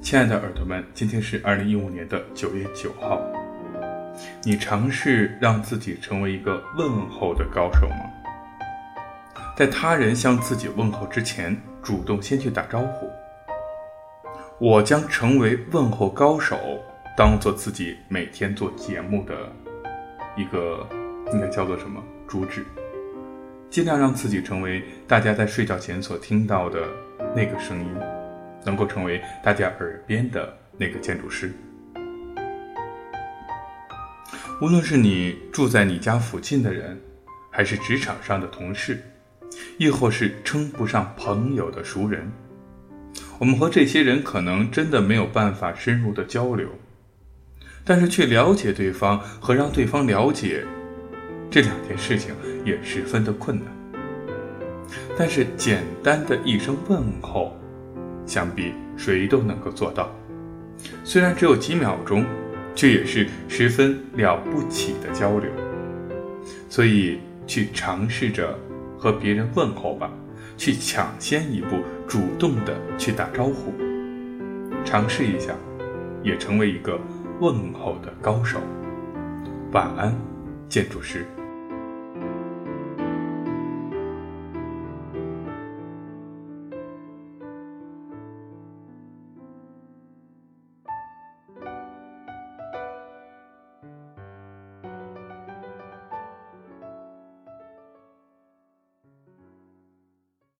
亲爱的耳朵们，今天是二零一五年的九月九号。你尝试让自己成为一个问候的高手吗？在他人向自己问候之前，主动先去打招呼。我将成为问候高手，当做自己每天做节目的一个，应该叫做什么主旨？尽量让自己成为大家在睡觉前所听到的那个声音，能够成为大家耳边的那个建筑师。无论是你住在你家附近的人，还是职场上的同事，亦或是称不上朋友的熟人，我们和这些人可能真的没有办法深入的交流，但是去了解对方和让对方了解这两件事情也十分的困难。但是简单的一声问候，想必谁都能够做到，虽然只有几秒钟。却也是十分了不起的交流，所以去尝试着和别人问候吧，去抢先一步，主动的去打招呼，尝试一下，也成为一个问候的高手。晚安，建筑师。